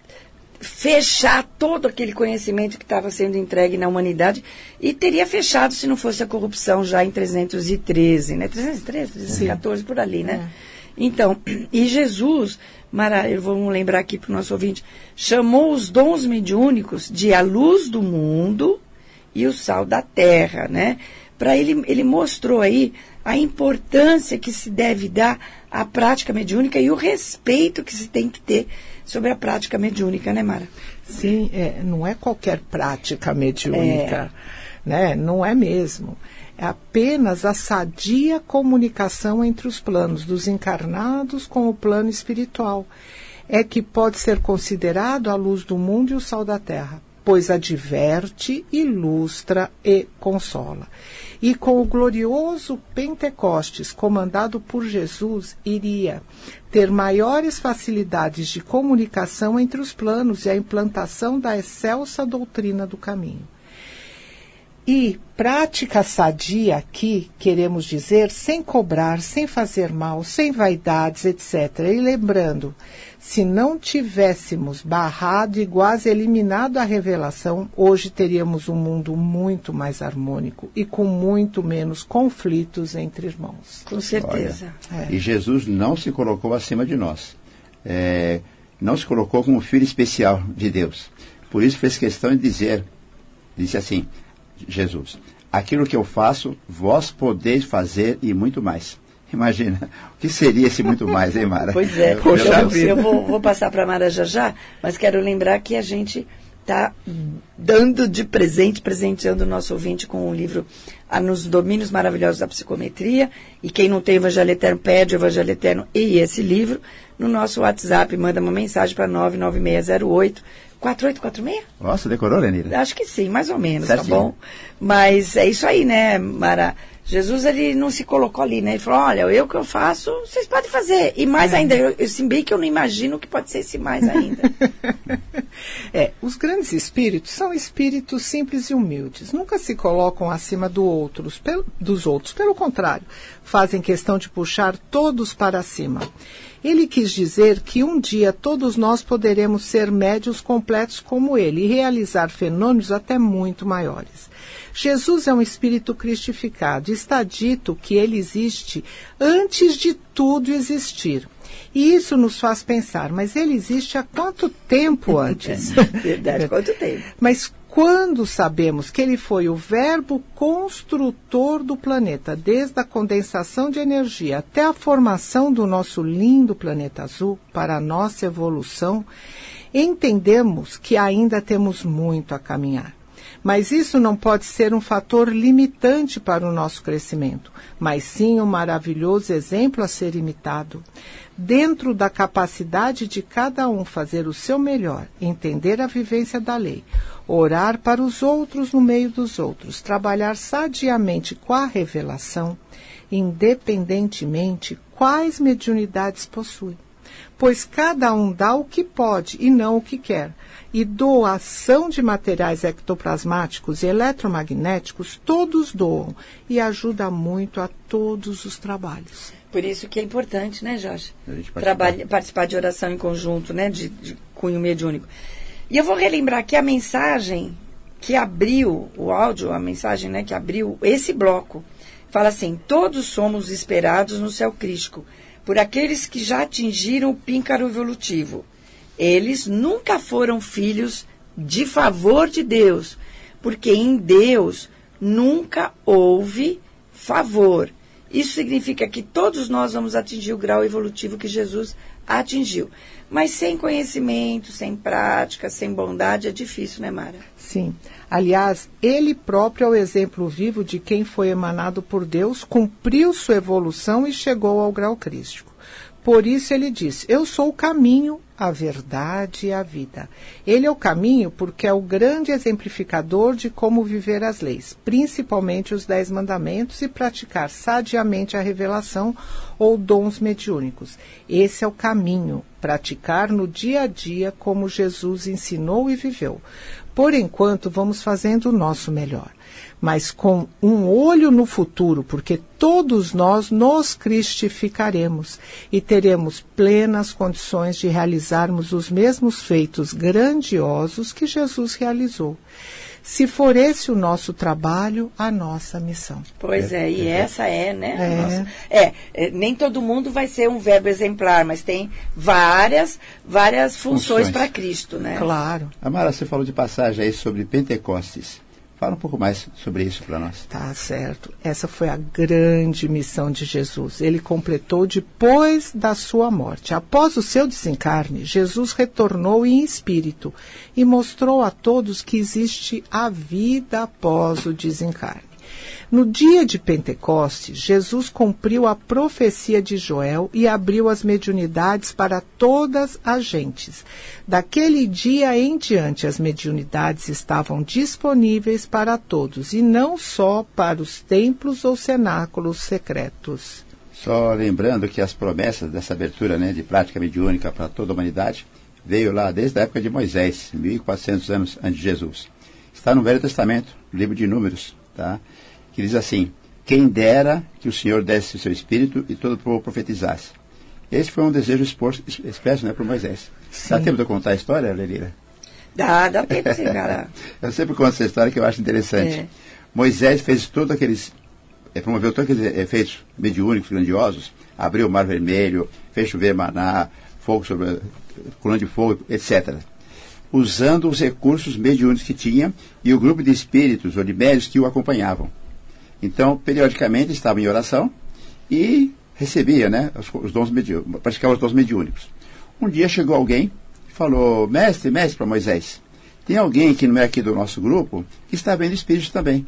fechar todo aquele conhecimento que estava sendo entregue na humanidade e teria fechado se não fosse a corrupção já em 313, né? 313, 314, Sim. por ali, né? É. Então, e Jesus, Mara, eu vou lembrar aqui para o nosso ouvinte, chamou os dons mediúnicos de a luz do mundo e o sal da terra, né? Para ele, ele mostrou aí a importância que se deve dar à prática mediúnica e o respeito que se tem que ter sobre a prática mediúnica, né, Mara? Sim, é, não é qualquer prática mediúnica, é. né? Não é mesmo. É apenas a sadia comunicação entre os planos dos encarnados com o plano espiritual. É que pode ser considerado a luz do mundo e o sal da terra pois adverte, ilustra e consola. E com o glorioso Pentecostes, comandado por Jesus, iria ter maiores facilidades de comunicação entre os planos e a implantação da excelsa doutrina do caminho. E prática sadia aqui, queremos dizer, sem cobrar, sem fazer mal, sem vaidades, etc. E lembrando, se não tivéssemos barrado e quase eliminado a revelação, hoje teríamos um mundo muito mais harmônico e com muito menos conflitos entre irmãos. Com certeza. Olha, é. E Jesus não se colocou acima de nós. É, não se colocou como filho especial de Deus. Por isso fez questão de dizer, disse assim, Jesus. Aquilo que eu faço, vós podeis fazer e muito mais. Imagina, o que seria esse muito mais, hein, Mara? Pois é, Poxa, eu, eu vou, vou, passar para a Mara já já, mas quero lembrar que a gente está dando de presente, presenteando o nosso ouvinte com o livro a, Nos Domínios Maravilhosos da Psicometria. E quem não tem Evangelho Eterno, pede o Evangelho Eterno e esse livro. No nosso WhatsApp, manda uma mensagem para 99608 4846? Nossa, decorou, Lenira? Acho que sim, mais ou menos, tá Certinho. tá bom? Mas é isso aí, né, Mara? Jesus, ele não se colocou ali, né? Ele falou, olha, eu que eu faço, vocês podem fazer. E mais é. ainda, eu, eu, se bem que eu não imagino que pode ser esse mais ainda. é, os grandes espíritos são espíritos simples e humildes. Nunca se colocam acima do outros, pel, dos outros. Pelo contrário, fazem questão de puxar todos para cima. Ele quis dizer que um dia todos nós poderemos ser médios completos como ele e realizar fenômenos até muito maiores. Jesus é um espírito cristificado. Está dito que ele existe antes de tudo existir. E isso nos faz pensar, mas ele existe há quanto tempo antes? Verdade, quanto tempo? Mas quando sabemos que ele foi o verbo construtor do planeta, desde a condensação de energia até a formação do nosso lindo planeta azul para a nossa evolução, entendemos que ainda temos muito a caminhar. Mas isso não pode ser um fator limitante para o nosso crescimento, mas sim um maravilhoso exemplo a ser imitado. Dentro da capacidade de cada um fazer o seu melhor, entender a vivência da lei, orar para os outros no meio dos outros, trabalhar sadiamente com a revelação, independentemente quais mediunidades possui. Pois cada um dá o que pode e não o que quer, e doação de materiais ectoplasmáticos e eletromagnéticos, todos doam e ajuda muito a todos os trabalhos. Por isso que é importante, né, Jorge? Participar. participar de oração em conjunto, né, de, de cunho mediúnico. E eu vou relembrar aqui a mensagem que abriu o áudio, a mensagem né, que abriu esse bloco. Fala assim: todos somos esperados no céu crístico por aqueles que já atingiram o píncaro evolutivo eles nunca foram filhos de favor de Deus, porque em Deus nunca houve favor. Isso significa que todos nós vamos atingir o grau evolutivo que Jesus atingiu. Mas sem conhecimento, sem prática, sem bondade, é difícil, né, Mara? Sim. Aliás, ele próprio é o exemplo vivo de quem foi emanado por Deus, cumpriu sua evolução e chegou ao grau crístico. Por isso ele diz: Eu sou o caminho, a verdade e a vida. Ele é o caminho porque é o grande exemplificador de como viver as leis, principalmente os Dez Mandamentos, e praticar sadiamente a revelação ou dons mediúnicos. Esse é o caminho, praticar no dia a dia como Jesus ensinou e viveu. Por enquanto, vamos fazendo o nosso melhor mas com um olho no futuro, porque todos nós nos cristificaremos e teremos plenas condições de realizarmos os mesmos feitos grandiosos que Jesus realizou. Se for esse o nosso trabalho, a nossa missão. Pois é, é e é. essa é, né? É. é. É, nem todo mundo vai ser um verbo exemplar, mas tem várias, várias funções, funções. para Cristo, né? Claro. Amara, você falou de passagem aí sobre Pentecostes. Fala um pouco mais sobre isso para nós. Tá certo. Essa foi a grande missão de Jesus. Ele completou depois da sua morte. Após o seu desencarne, Jesus retornou em espírito e mostrou a todos que existe a vida após o desencarne. No dia de Pentecostes, Jesus cumpriu a profecia de Joel e abriu as mediunidades para todas as gentes. Daquele dia em diante, as mediunidades estavam disponíveis para todos e não só para os templos ou cenáculos secretos. Só lembrando que as promessas dessa abertura né, de prática mediúnica para toda a humanidade veio lá desde a época de Moisés, 1400 anos antes de Jesus. Está no Velho Testamento, livro de Números, tá? Que diz assim: Quem dera que o Senhor desse o seu espírito e todo o povo profetizasse. Esse foi um desejo expresso né, para Moisés. Sim. Dá tempo de eu contar a história, Lelira? Dá, dá tempo sim, cara. eu sempre conto essa história que eu acho interessante. É. Moisés fez todos aqueles. É, promoveu todos aqueles efeitos mediúnicos grandiosos, abriu o mar vermelho, fez chover maná, fogo sobre coluna de fogo, etc usando os recursos mediúnicos que tinha e o grupo de espíritos ou de médios que o acompanhavam. Então, periodicamente estava em oração e recebia né, os, os dons mediúnicos, praticava os dons mediúnicos. Um dia chegou alguém e falou, mestre, mestre para Moisés, tem alguém que não é aqui do nosso grupo que está vendo espírito também.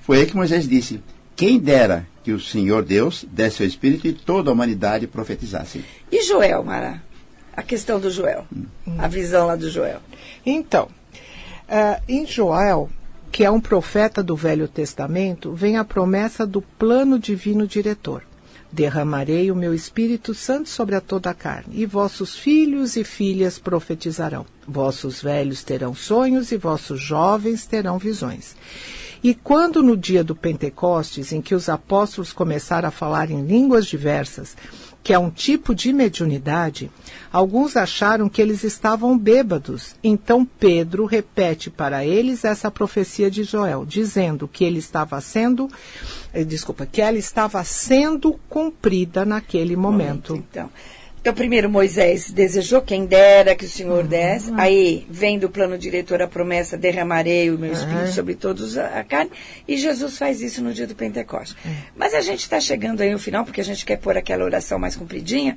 Foi aí que Moisés disse, quem dera que o Senhor Deus desse seu espírito e toda a humanidade profetizasse. E Joel, Mara? A questão do Joel, hum. a visão lá do Joel. Então, uh, em Joel, que é um profeta do Velho Testamento, vem a promessa do plano divino diretor. Derramarei o meu Espírito Santo sobre a toda a carne, e vossos filhos e filhas profetizarão. Vossos velhos terão sonhos e vossos jovens terão visões. E quando no dia do Pentecostes, em que os apóstolos começaram a falar em línguas diversas, que é um tipo de mediunidade, alguns acharam que eles estavam bêbados. Então Pedro repete para eles essa profecia de Joel, dizendo que ele estava sendo, eh, desculpa, que ela estava sendo cumprida naquele momento. momento então. Então, primeiro Moisés desejou quem dera que o Senhor uhum. desse. Aí vem do plano diretor a promessa: derramarei o meu espírito uhum. sobre todos a carne. E Jesus faz isso no dia do Pentecostes. Uhum. Mas a gente está chegando aí no final, porque a gente quer pôr aquela oração mais compridinha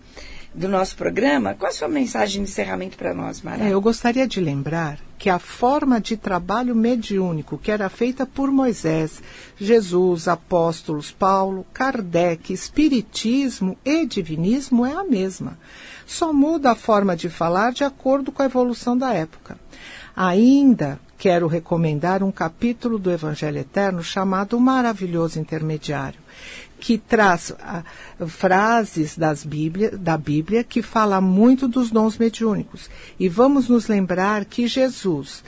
do nosso programa. Qual a sua mensagem de encerramento para nós, Mara? É, eu gostaria de lembrar que a forma de trabalho mediúnico que era feita por Moisés, Jesus, apóstolos, Paulo, Kardec, Espiritismo e Divinismo é a mesma. Só muda a forma de falar de acordo com a evolução da época. Ainda quero recomendar um capítulo do Evangelho Eterno chamado O Maravilhoso Intermediário que traz ah, frases das Bíblia, da Bíblia que fala muito dos dons mediúnicos. E vamos nos lembrar que Jesus,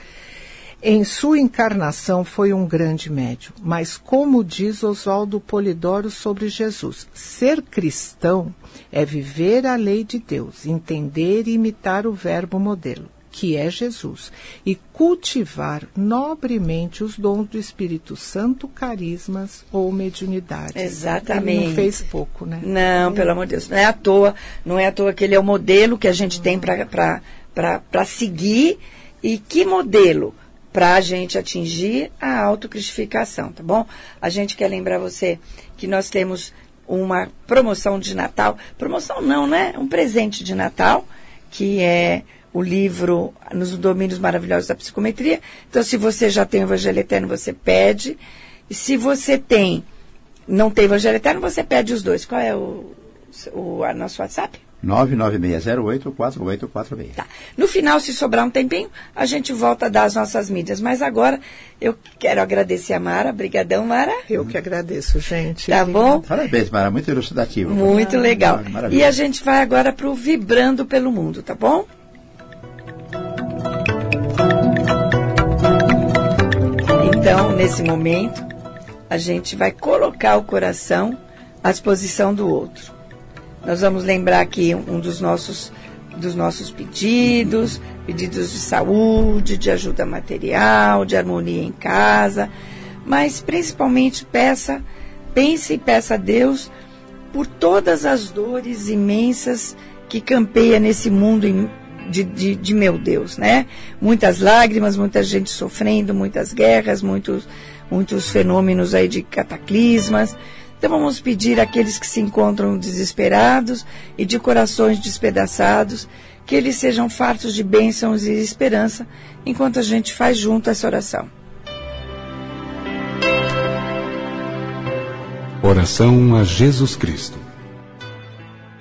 em sua encarnação, foi um grande médium. Mas, como diz Oswaldo Polidoro sobre Jesus, ser cristão é viver a lei de Deus, entender e imitar o verbo modelo que é Jesus, e cultivar nobremente os dons do Espírito Santo, carismas ou mediunidade. Exatamente. Ele não fez pouco, né? Não, pelo amor de Deus, não é à toa, não é à toa que ele é o modelo que a gente tem para seguir. E que modelo? Para a gente atingir a autocristificação, tá bom? A gente quer lembrar você que nós temos uma promoção de Natal. Promoção não, né? Um presente de Natal, que é o livro Nos Domínios Maravilhosos da Psicometria. Então, se você já tem o Evangelho Eterno, você pede. E se você tem, não tem Evangelho Eterno, você pede os dois. Qual é o, o a nosso WhatsApp? 996084846. Tá. No final, se sobrar um tempinho, a gente volta a dar as nossas mídias. Mas agora eu quero agradecer a Mara. Obrigadão, Mara. Eu que agradeço, gente. Tá bom? Parabéns, Mara. Muito elucidativo. Muito Ah, legal. maravilha. E a gente vai agora para o Vibrando pelo Mundo, tá bom? Então, nesse momento, a gente vai colocar o coração à disposição do outro. Nós vamos lembrar aqui um dos nossos, dos nossos pedidos, pedidos de saúde, de ajuda material, de harmonia em casa, mas principalmente peça, pense e peça a Deus por todas as dores imensas que campeia nesse mundo de, de, de meu Deus, né? Muitas lágrimas, muita gente sofrendo, muitas guerras, muitos, muitos fenômenos aí de cataclismas. Então vamos pedir àqueles que se encontram desesperados e de corações despedaçados, que eles sejam fartos de bênçãos e esperança, enquanto a gente faz junto essa oração. Oração a Jesus Cristo.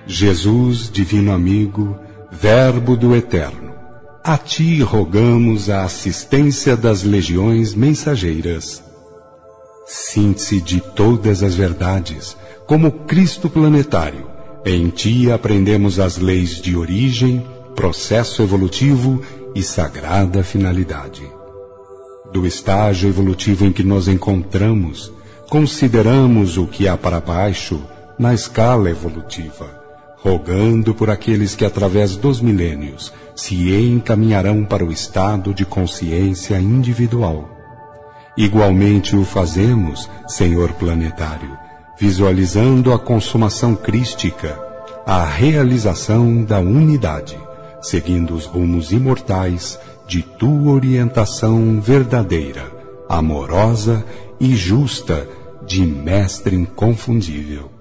Jesus, divino amigo, Verbo do Eterno, a ti rogamos a assistência das legiões mensageiras. Síntese de todas as verdades, como Cristo planetário, em ti aprendemos as leis de origem, processo evolutivo e sagrada finalidade do estágio evolutivo em que nos encontramos, consideramos o que há para baixo na escala evolutiva, rogando por aqueles que através dos milênios se encaminharão para o estado de consciência individual. Igualmente o fazemos, Senhor planetário, visualizando a consumação crística, a realização da unidade, seguindo os rumos imortais de tua orientação verdadeira, amorosa e justa de Mestre inconfundível.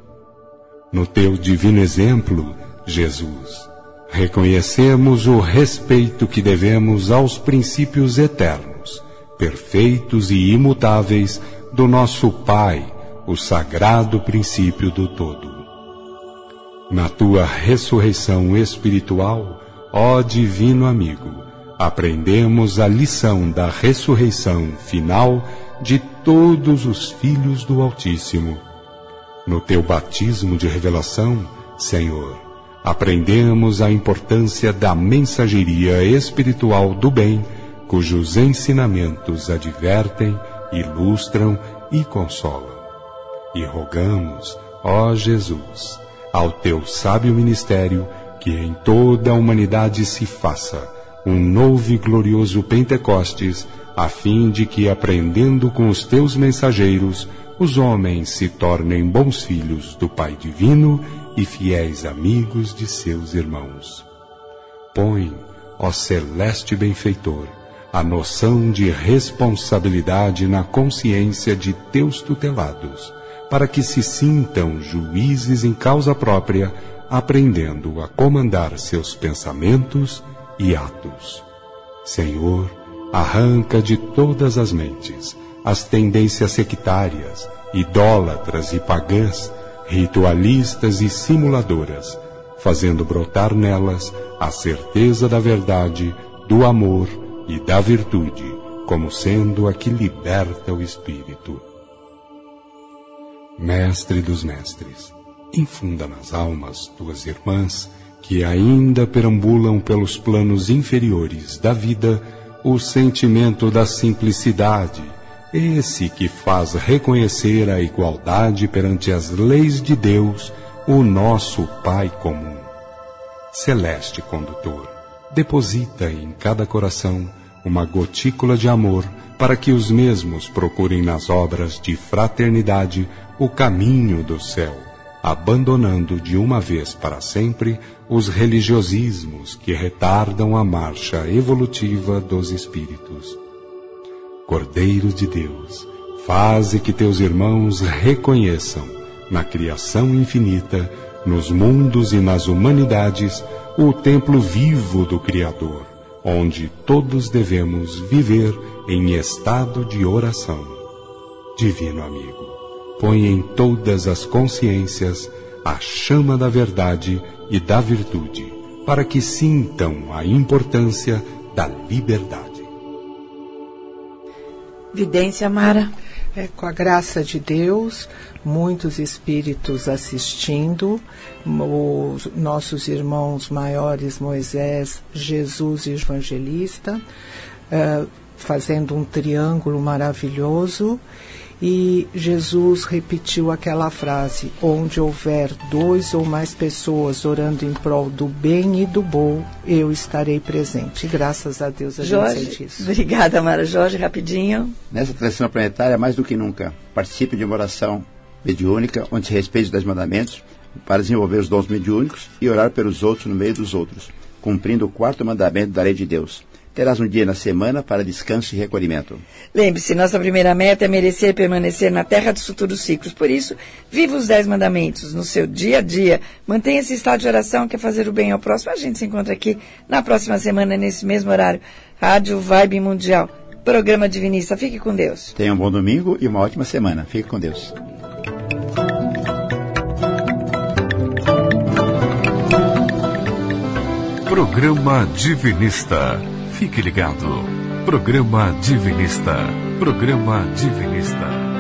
No teu divino exemplo, Jesus, reconhecemos o respeito que devemos aos princípios eternos, perfeitos e imutáveis do nosso Pai, o sagrado princípio do todo. Na tua ressurreição espiritual, ó divino amigo, aprendemos a lição da ressurreição final de todos os filhos do Altíssimo. No teu batismo de revelação, Senhor, aprendemos a importância da mensageria espiritual do bem, cujos ensinamentos advertem, ilustram e consolam. E rogamos, ó Jesus, ao teu sábio ministério, que em toda a humanidade se faça um novo e glorioso Pentecostes, a fim de que, aprendendo com os teus mensageiros, os homens se tornem bons filhos do Pai Divino e fiéis amigos de seus irmãos. Põe, ó celeste benfeitor, a noção de responsabilidade na consciência de teus tutelados, para que se sintam juízes em causa própria, aprendendo a comandar seus pensamentos e atos. Senhor, arranca de todas as mentes as tendências sectárias, idólatras e pagãs, ritualistas e simuladoras, fazendo brotar nelas a certeza da verdade, do amor e da virtude, como sendo a que liberta o espírito. Mestre dos mestres, infunda nas almas tuas irmãs que ainda perambulam pelos planos inferiores da vida o sentimento da simplicidade, esse que faz reconhecer a igualdade perante as leis de Deus, o nosso Pai comum. Celeste condutor, deposita em cada coração uma gotícula de amor para que os mesmos procurem nas obras de fraternidade o caminho do céu, abandonando de uma vez para sempre os religiosismos que retardam a marcha evolutiva dos espíritos. Cordeiro de Deus, faze que teus irmãos reconheçam na criação infinita, nos mundos e nas humanidades, o templo vivo do Criador, onde todos devemos viver em estado de oração. Divino amigo, põe em todas as consciências a chama da verdade e da virtude, para que sintam a importância da liberdade. Vidência Mara. É, com a graça de Deus, muitos espíritos assistindo, os nossos irmãos maiores Moisés, Jesus e Evangelista, é, fazendo um triângulo maravilhoso e Jesus repetiu aquela frase: onde houver dois ou mais pessoas orando em prol do bem e do bom, eu estarei presente. graças a Deus a Jorge, gente sente isso. Obrigada, Mara. Jorge, rapidinho. Nessa transição planetária, mais do que nunca, participe de uma oração mediúnica, onde se respeite os dez mandamentos, para desenvolver os dons mediúnicos e orar pelos outros no meio dos outros, cumprindo o quarto mandamento da lei de Deus terás um dia na semana para descanso e recolhimento. Lembre-se, nossa primeira meta é merecer permanecer na terra dos futuros ciclos. Por isso, viva os dez mandamentos no seu dia a dia. Mantenha esse estado de oração que é fazer o bem ao próximo. A gente se encontra aqui na próxima semana, nesse mesmo horário. Rádio Vibe Mundial. Programa Divinista. Fique com Deus. Tenha um bom domingo e uma ótima semana. Fique com Deus. Programa Divinista. Fique ligado. Programa Divinista. Programa Divinista.